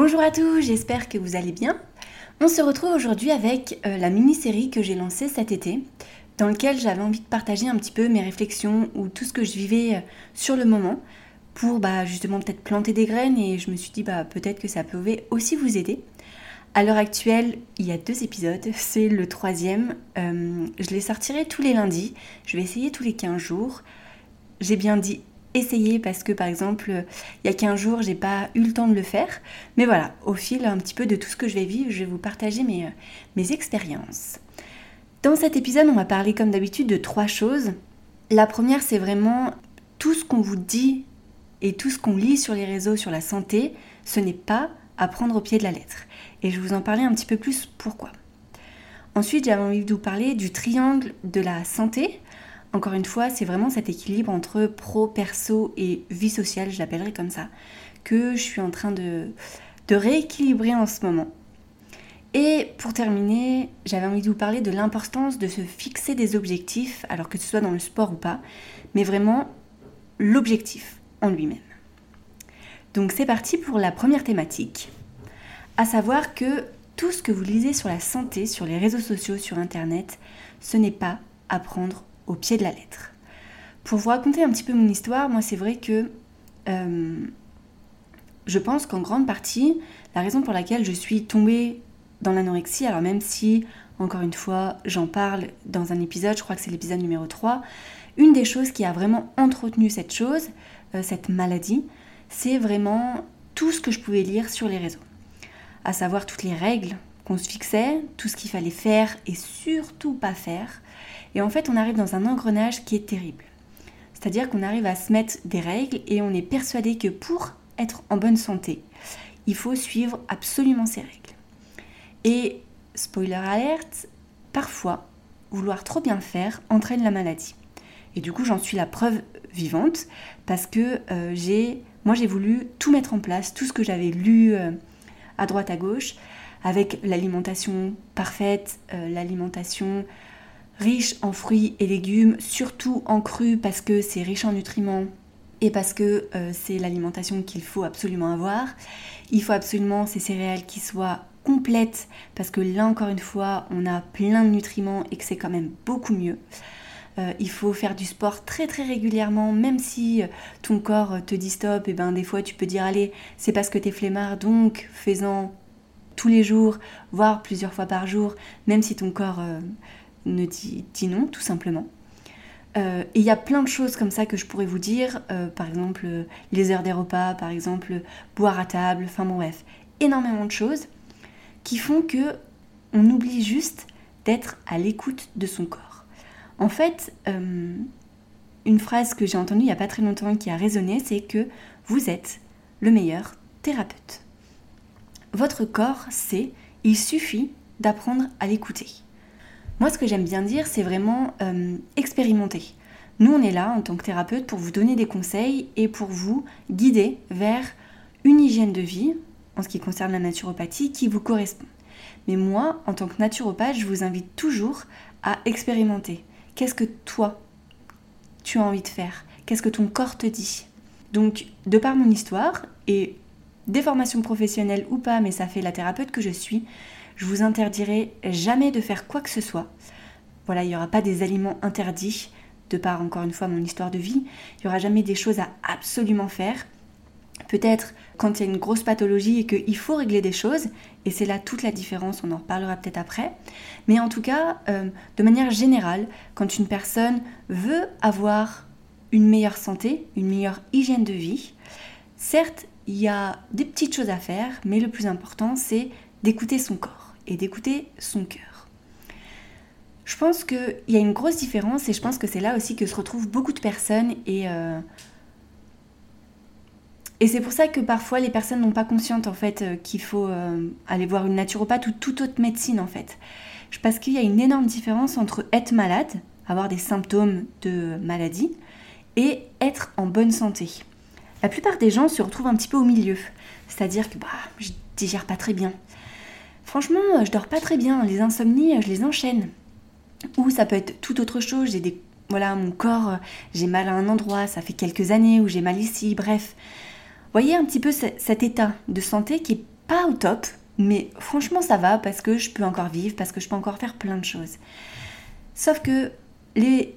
Bonjour à tous, j'espère que vous allez bien. On se retrouve aujourd'hui avec euh, la mini-série que j'ai lancée cet été, dans laquelle j'avais envie de partager un petit peu mes réflexions ou tout ce que je vivais euh, sur le moment pour bah, justement peut-être planter des graines et je me suis dit bah, peut-être que ça pouvait aussi vous aider. À l'heure actuelle, il y a deux épisodes, c'est le troisième. Euh, je les sortirai tous les lundis, je vais essayer tous les 15 jours. J'ai bien dit essayer parce que par exemple il y a 15 jours j'ai pas eu le temps de le faire. Mais voilà au fil un petit peu de tout ce que je vais vivre je vais vous partager mes, euh, mes expériences. Dans cet épisode on va parler comme d'habitude de trois choses. La première c'est vraiment tout ce qu'on vous dit et tout ce qu'on lit sur les réseaux sur la santé. Ce n'est pas à prendre au pied de la lettre. Et je vais vous en parler un petit peu plus pourquoi. Ensuite j'avais envie de vous parler du triangle de la santé encore une fois, c'est vraiment cet équilibre entre pro, perso et vie sociale, je l'appellerai comme ça, que je suis en train de, rééquilibrer en ce moment. Et pour terminer, j'avais envie de vous parler de l'importance de se fixer des objectifs, alors que ce soit dans le sport ou pas, mais vraiment l'objectif en lui-même. Donc c'est parti pour la première thématique, à savoir que tout ce que vous lisez sur la santé, sur les réseaux sociaux, sur Internet, ce n'est pas à prendre au pied de la lettre. Pour vous raconter un petit peu mon histoire, moi c'est vrai que euh, je pense qu'en grande partie, la raison pour laquelle je suis tombée dans l'anorexie, alors même si, encore une fois, j'en parle dans un épisode, je crois que c'est l'épisode numéro 3, une des choses qui a vraiment entretenu cette chose, euh, cette maladie, c'est vraiment tout ce que je pouvais lire sur les réseaux. À savoir toutes les règles qu'on se fixait, tout ce qu'il fallait faire et surtout pas faire, et en fait, on arrive dans un engrenage qui est terrible. C'est-à-dire qu'on arrive à se mettre des règles et on est persuadé que pour être en bonne santé, il faut suivre absolument ces règles. Et, spoiler alerte, parfois, vouloir trop bien faire entraîne la maladie. Et du coup, j'en suis la preuve vivante parce que euh, j'ai, moi, j'ai voulu tout mettre en place, tout ce que j'avais lu euh, à droite à gauche, avec l'alimentation parfaite, euh, l'alimentation riche en fruits et légumes, surtout en cru parce que c'est riche en nutriments et parce que euh, c'est l'alimentation qu'il faut absolument avoir. Il faut absolument ces céréales qui soient complètes parce que là encore une fois on a plein de nutriments et que c'est quand même beaucoup mieux. Euh, il faut faire du sport très très régulièrement, même si ton corps te dit stop, et ben des fois tu peux dire allez, c'est parce que t'es flemmard, donc fais-en tous les jours, voire plusieurs fois par jour, même si ton corps ne dit, non, tout simplement. Euh, et il y a plein de choses comme ça que je pourrais vous dire, euh, par exemple les heures des repas, par exemple boire à table, enfin bon bref, énormément de choses qui font que on oublie juste d'être à l'écoute de son corps. En fait, euh, une phrase que j'ai entendue il n'y a pas très longtemps qui a résonné, c'est que vous êtes le meilleur thérapeute. Votre corps sait, il suffit d'apprendre à l'écouter. Moi, ce que j'aime bien dire, c'est vraiment euh, expérimenter. Nous, on est là en tant que thérapeute pour vous donner des conseils et pour vous guider vers une hygiène de vie, en ce qui concerne la naturopathie, qui vous correspond. Mais moi, en tant que naturopathe, je vous invite toujours à expérimenter. Qu'est-ce que toi, tu as envie de faire? Qu'est-ce que ton corps te dit? Donc, de par mon histoire et des formations professionnelles ou pas, mais ça fait la thérapeute que je suis, je vous interdirai jamais de faire quoi que ce soit. Voilà, il n'y aura pas des aliments interdits, de par encore une fois mon histoire de vie. Il n'y aura jamais des choses à absolument faire. Peut-être quand il y a une grosse pathologie et qu'il faut régler des choses, et c'est là toute la différence, on en reparlera peut-être après. Mais en tout cas, euh, de manière générale, quand une personne veut avoir une meilleure santé, une meilleure hygiène de vie, certes, il y a des petites choses à faire, mais le plus important, c'est d'écouter son corps et d'écouter son cœur. Je pense qu'il y a une grosse différence et je pense que c'est là aussi que se retrouvent beaucoup de personnes et, euh, c'est pour ça que parfois les personnes n'ont pas conscience en fait euh, qu'il faut euh, aller voir une naturopathe ou toute autre médecine en fait. Parce qu'il y a une énorme différence entre être malade, avoir des symptômes de maladie, et être en bonne santé. La plupart des gens se retrouvent un petit peu au milieu. C'est-à-dire que bah, je digère pas très bien. Franchement, je dors pas très bien. Les insomnies, je les enchaîne. Ou ça peut être tout autre chose. J'ai des voilà, mon corps, j'ai mal à un endroit, ça fait quelques années où j'ai mal ici, bref voyez un petit peu cet état de santé qui est pas au top, mais franchement ça va parce que je peux encore vivre, parce que je peux encore faire plein de choses. Sauf que les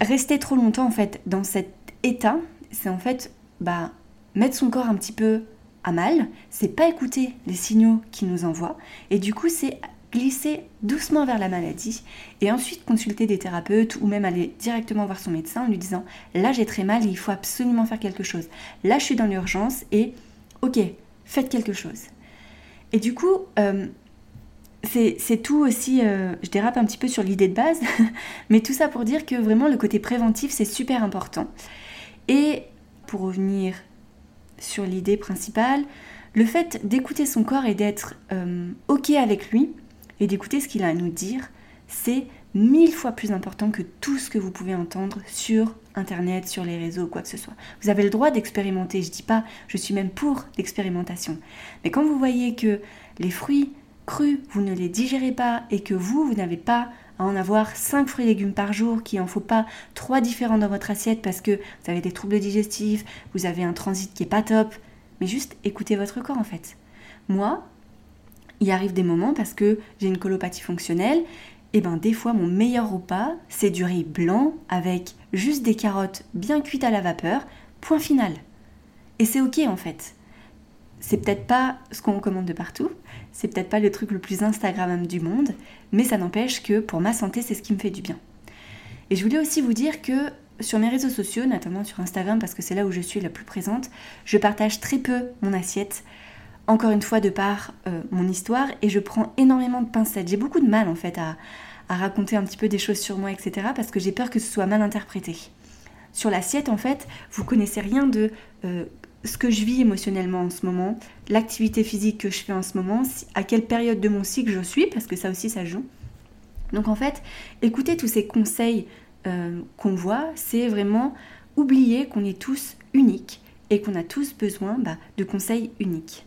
rester trop longtemps en fait dans cet état, c'est en fait bah mettre son corps un petit peu à mal, c'est pas écouter les signaux qu'il nous envoie et du coup c'est glisser doucement vers la maladie et ensuite consulter des thérapeutes ou même aller directement voir son médecin en lui disant là j'ai très mal et il faut absolument faire quelque chose. Là je suis dans l'urgence et ok, faites quelque chose. Et du coup, euh, c'est tout aussi, euh, je dérape un petit peu sur l'idée de base, mais tout ça pour dire que vraiment le côté préventif c'est super important. Et pour revenir sur l'idée principale, le fait d'écouter son corps et d'être euh, ok avec lui, et d'écouter ce qu'il a à nous dire, c'est mille fois plus important que tout ce que vous pouvez entendre sur Internet, sur les réseaux quoi que ce soit. Vous avez le droit d'expérimenter, je dis pas, je suis même pour l'expérimentation. Mais quand vous voyez que les fruits crus, vous ne les digérez pas et que vous, vous n'avez pas à en avoir 5 fruits et légumes par jour, qu'il n'en faut pas 3 différents dans votre assiette parce que vous avez des troubles digestifs, vous avez un transit qui est pas top, mais juste écoutez votre corps en fait. Moi, il arrive des moments parce que j'ai une colopathie fonctionnelle, et ben des fois mon meilleur repas, c'est du riz blanc avec juste des carottes bien cuites à la vapeur, point final. Et c'est ok en fait. C'est peut-être pas ce qu'on commande de partout, c'est peut-être pas le truc le plus Instagrammable du monde, mais ça n'empêche que pour ma santé, c'est ce qui me fait du bien. Et je voulais aussi vous dire que sur mes réseaux sociaux, notamment sur Instagram, parce que c'est là où je suis la plus présente, je partage très peu mon assiette encore une fois de par euh, mon histoire et je prends énormément de pincettes. J'ai beaucoup de mal en fait à, raconter un petit peu des choses sur moi, etc. parce que j'ai peur que ce soit mal interprété. Sur l'assiette, en fait, vous connaissez rien de euh, ce que je vis émotionnellement en ce moment, l'activité physique que je fais en ce moment, à quelle période de mon cycle je suis, parce que ça aussi ça joue. Donc en fait, écouter tous ces conseils euh, qu'on voit, c'est vraiment oublier qu'on est tous uniques et qu'on a tous besoin bah, de conseils uniques.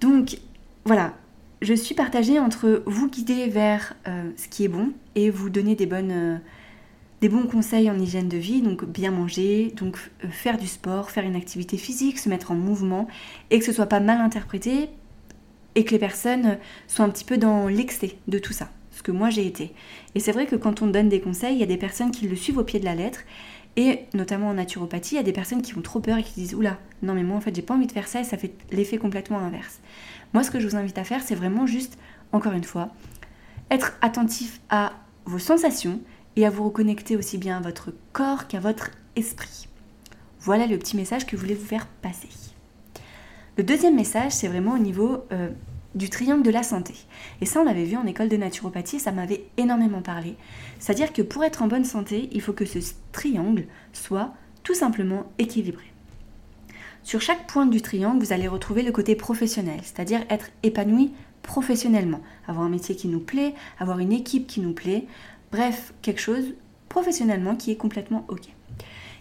Donc voilà, je suis partagée entre vous guider vers euh, ce qui est bon et vous donner des, bonnes, euh, des bons conseils en hygiène de vie, donc bien manger, donc euh, faire du sport, faire une activité physique, se mettre en mouvement et que ce soit pas mal interprété et que les personnes soient un petit peu dans l'excès de tout ça, ce que moi j'ai été. Et c'est vrai que quand on donne des conseils, il y a des personnes qui le suivent au pied de la lettre et notamment en naturopathie, il y a des personnes qui ont trop peur et qui disent Oula, non mais moi en fait j'ai pas envie de faire ça et ça fait l'effet complètement inverse. Moi ce que je vous invite à faire, c'est vraiment juste, encore une fois, être attentif à vos sensations et à vous reconnecter aussi bien à votre corps qu'à votre esprit. Voilà le petit message que je voulais vous faire passer. Le deuxième message, c'est vraiment au niveau euh, du triangle de la santé. Et ça, on l'avait vu en école de naturopathie, ça m'avait énormément parlé. C'est-à-dire que pour être en bonne santé, il faut que ce triangle soit tout simplement équilibré. Sur chaque point du triangle, vous allez retrouver le côté professionnel, c'est-à-dire être épanoui professionnellement, avoir un métier qui nous plaît, avoir une équipe qui nous plaît, bref, quelque chose professionnellement qui est complètement OK.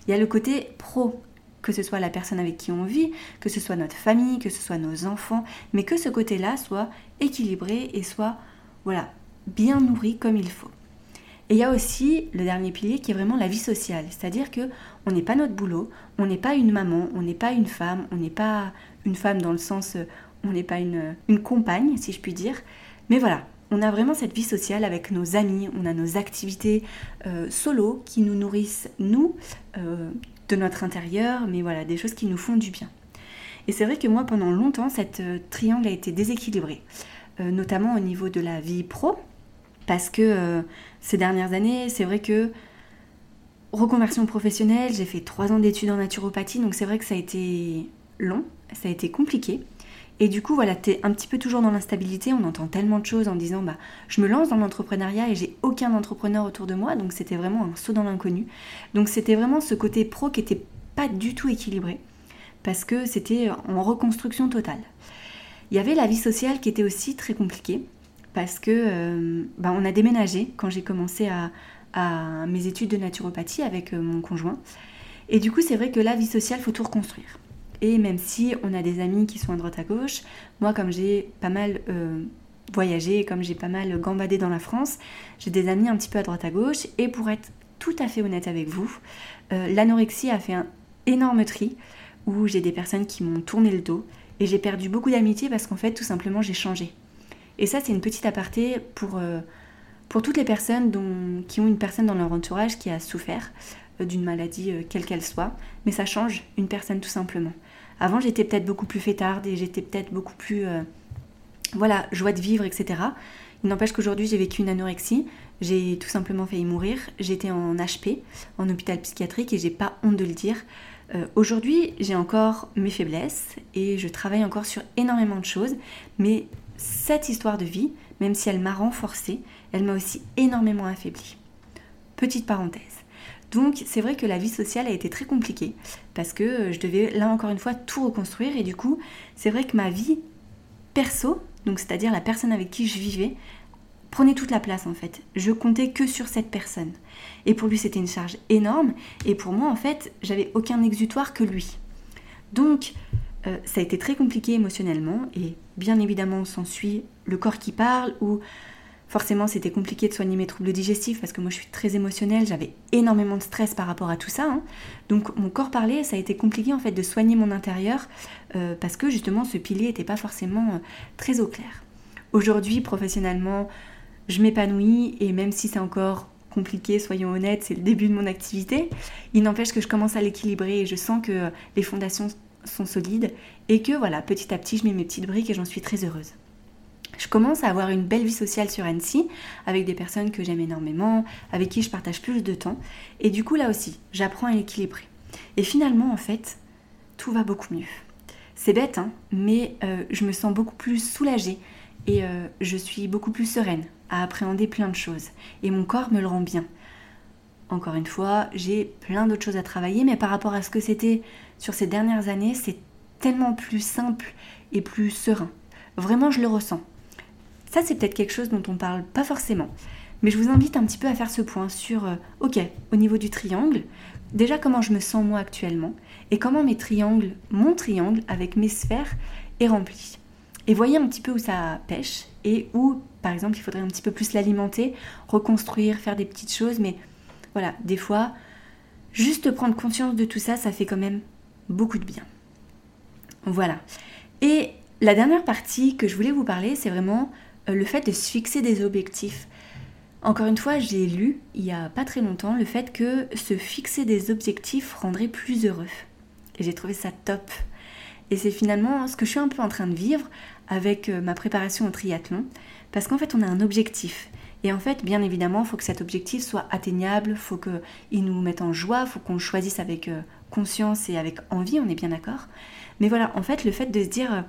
Il y a le côté pro, que ce soit la personne avec qui on vit, que ce soit notre famille, que ce soit nos enfants, mais que ce côté-là soit équilibré et soit voilà, bien nourri comme il faut. Et il y a aussi le dernier pilier qui est vraiment la vie sociale, c'est-à-dire que on n'est pas notre boulot, on n'est pas une maman, on n'est pas une femme, on n'est pas une femme dans le sens on n'est pas une, une compagne si je puis dire, mais voilà, on a vraiment cette vie sociale avec nos amis, on a nos activités euh, solo qui nous nourrissent, nous, euh, de notre intérieur, mais voilà, des choses qui nous font du bien. Et c'est vrai que moi, pendant longtemps, cette euh, triangle a été déséquilibré, euh, notamment au niveau de la vie pro, parce que ces dernières années, c'est vrai que reconversion professionnelle, j'ai fait trois ans d'études en naturopathie, donc c'est vrai que ça a été long, ça a été compliqué. Et du coup, voilà, es un petit peu toujours dans l'instabilité. On entend tellement de choses en disant, bah, je me lance dans l'entrepreneuriat et j'ai aucun entrepreneur autour de moi. Donc, c'était vraiment un saut dans l'inconnu. Donc, c'était vraiment ce côté pro qui était pas du tout équilibré. parce que c'était en reconstruction totale. Il y avait la vie sociale qui était aussi très compliquée parce que euh, bah, on a déménagé quand j'ai commencé à, mes études de naturopathie avec euh, mon conjoint. Et du coup, c'est vrai que la vie sociale, faut tout reconstruire. Et même si on a des amis qui sont à droite à gauche, moi, comme j'ai pas mal euh, voyagé, comme j'ai pas mal gambadé dans la France, j'ai des amis un petit peu à droite à gauche. Et pour être tout à fait honnête avec vous, l'anorexie a fait un énorme tri où j'ai des personnes qui m'ont tourné le dos et j'ai perdu beaucoup d'amitié parce qu'en fait, tout simplement, j'ai changé. Et ça, c'est une petite aparté pour, euh, toutes les personnes qui ont une personne dans leur entourage qui a souffert euh, d'une maladie, euh, quelle qu'elle soit. Mais ça change une personne tout simplement. Avant, j'étais peut-être beaucoup plus fêtarde et j'étais peut-être beaucoup plus. voilà, joie de vivre, etc. Il n'empêche qu'aujourd'hui, j'ai vécu une anorexie. J'ai tout simplement failli mourir. J'étais en HP, en hôpital psychiatrique, et j'ai pas honte de le dire. Aujourd'hui, j'ai encore mes faiblesses et je travaille encore sur énormément de choses, mais cette histoire de vie, même si elle m'a renforcée, elle m'a aussi énormément affaiblie. Petite parenthèse. Donc c'est vrai que la vie sociale a été très compliquée parce que euh, je devais là encore une fois tout reconstruire et du coup c'est vrai que ma vie perso, donc c'est-à-dire la personne avec qui je vivais, prenait toute la place en fait. Je comptais que sur cette personne. Et pour lui c'était une charge énorme et pour moi en fait j'avais aucun exutoire que lui. Donc euh, ça a été très compliqué émotionnellement et bien évidemment s'ensuit le corps qui parle ou forcément c'était compliqué de soigner mes troubles digestifs parce que moi je suis très émotionnelle, j'avais énormément de stress par rapport à tout ça. Hein. Donc mon corps parlait, ça a été compliqué en fait de soigner mon intérieur euh, parce que justement ce pilier n'était pas forcément euh, très au clair. Aujourd'hui professionnellement je m'épanouis et même si c'est encore compliqué, soyons honnêtes, c'est le début de mon activité, il n'empêche que je commence à l'équilibrer et je sens que les fondations sont solides et que voilà, petit à petit, je mets mes petites briques et j'en suis très heureuse. Je commence à avoir une belle vie sociale sur Annecy avec des personnes que j'aime énormément, avec qui je partage plus de temps et du coup là aussi, j'apprends à l'équilibrer. Et finalement, en fait, tout va beaucoup mieux. C'est bête, hein, mais euh, je me sens beaucoup plus soulagée et euh, je suis beaucoup plus sereine à appréhender plein de choses. Et mon corps me le rend bien. Encore une fois, j'ai plein d'autres choses à travailler, mais par rapport à ce que c'était sur ces dernières années, c'est tellement plus simple et plus serein. Vraiment, je le ressens. Ça, c'est peut-être quelque chose dont on parle pas forcément. Mais je vous invite un petit peu à faire ce point sur, euh, ok, au niveau du triangle, déjà comment je me sens moi actuellement et comment mes triangles, mon triangle avec mes sphères est rempli. Et voyez un petit peu où ça pêche et où, par exemple, il faudrait un petit peu plus l'alimenter, reconstruire, faire des petites choses, mais voilà, des fois, juste prendre conscience de tout ça, ça fait quand même beaucoup de bien. Voilà. Et la dernière partie que je voulais vous parler, c'est vraiment le fait de se fixer des objectifs. Encore une fois, j'ai lu il y a pas très longtemps le fait que se fixer des objectifs rendrait plus heureux. Et j'ai trouvé ça top. Et c'est finalement ce que je suis un peu en train de vivre avec euh, ma préparation au triathlon. Parce qu'en fait, on a un objectif. Et en fait, bien évidemment, il faut que cet objectif soit atteignable, il faut qu'il nous mette en joie, il faut qu'on choisisse avec euh, conscience et avec envie, on est bien d'accord. Mais voilà, en fait, le fait de se dire, euh,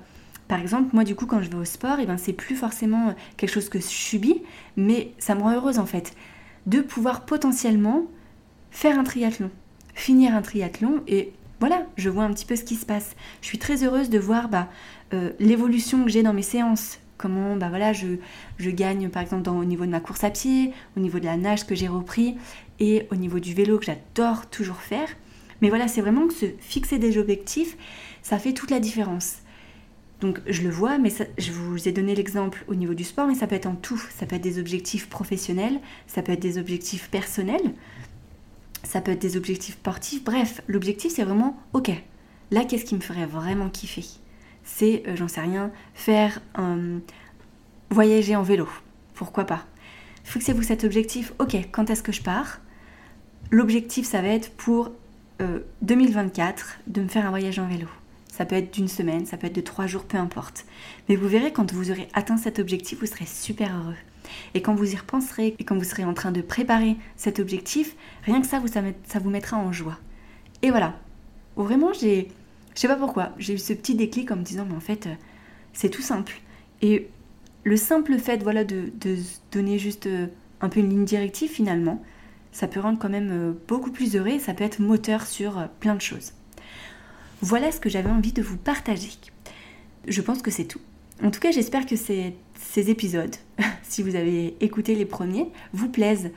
par exemple, moi du coup, quand je vais au sport, et eh ben, c'est plus forcément euh, quelque chose que je subis, mais ça me rend heureuse en fait, de pouvoir potentiellement faire un triathlon, finir un triathlon et voilà, je vois un petit peu ce qui se passe. Je suis très heureuse de voir bah, l'évolution que j'ai dans mes séances, comment bah voilà, je, je gagne par exemple au niveau de ma course à pied, au niveau de la nage que j'ai repris et au niveau du vélo que j'adore toujours faire. Mais voilà, c'est vraiment que se fixer des objectifs, ça fait toute la différence. Donc je le vois, mais je vous ai donné l'exemple au niveau du sport, mais ça peut être en tout. Ça peut être des objectifs professionnels, ça peut être des objectifs personnels, ça peut être des objectifs sportifs. Bref, l'objectif c'est vraiment, ok, là qu'est-ce qui me ferait vraiment kiffer? C'est, euh, j'en sais rien, faire un voyager en vélo. Pourquoi pas? Fixez-vous cet objectif. Ok, quand est-ce que je pars? L'objectif, ça va être pour 2024 euh, de me faire un voyage en vélo. Ça peut être d'une semaine, ça peut être de trois jours, peu importe. Mais vous verrez, quand vous aurez atteint cet objectif, vous serez super heureux. Et quand vous y repenserez et quand vous serez en train de préparer cet objectif, rien que ça, vous, ça vous mettra en joie. Et voilà. Vraiment, j'ai je sais pas pourquoi, j'ai eu ce petit déclic en me disant, mais en fait, euh, c'est tout simple. Et le simple fait voilà, de, de donner juste euh, un peu une ligne directive finalement, ça peut rendre quand même euh, beaucoup plus heureux et ça peut être moteur sur plein de choses. Voilà ce que j'avais envie de vous partager. Je pense que c'est tout. En tout cas, j'espère que ces, épisodes, si vous avez écouté les premiers, vous plaisent.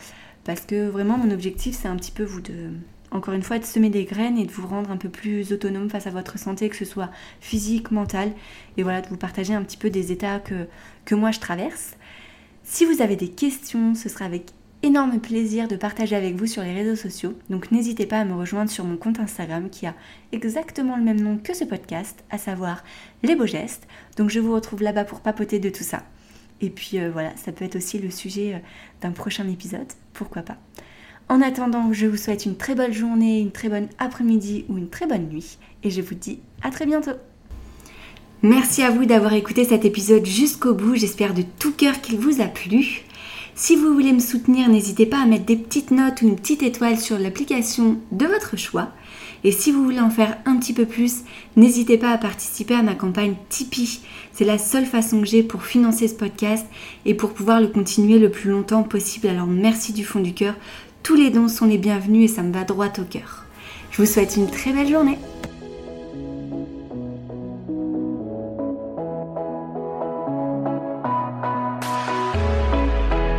Parce que vraiment, mon objectif, c'est un petit peu vous de, encore une fois, de semer des graines et de vous rendre un peu plus autonome face à votre santé, que ce soit physique, mentale, et voilà, de vous partager un petit peu des états que moi je traverse. Si vous avez des questions, ce sera avec énorme plaisir de partager avec vous sur les réseaux sociaux. Donc n'hésitez pas à me rejoindre sur mon compte Instagram qui a exactement le même nom que ce podcast, à savoir Les Beaux Gestes. Donc je vous retrouve là-bas pour papoter de tout ça. Et puis euh, voilà, ça peut être aussi le sujet euh, d'un prochain épisode, pourquoi pas. En attendant, je vous souhaite une très bonne journée, une très bonne après-midi ou une très bonne nuit. Et je vous dis à très bientôt. Merci à vous d'avoir écouté cet épisode jusqu'au bout. J'espère de tout cœur qu'il vous a plu. Si vous voulez me soutenir, n'hésitez pas à mettre des petites notes ou une petite étoile sur l'application de votre choix. Et si vous voulez en faire un petit peu plus, n'hésitez pas à participer à ma campagne Tipeee. C'est la seule façon que j'ai pour financer ce podcast et pour pouvoir le continuer le plus longtemps possible. Alors merci du fond du cœur. Tous les dons sont les bienvenus et ça me va droit au cœur. Je vous souhaite une très belle journée.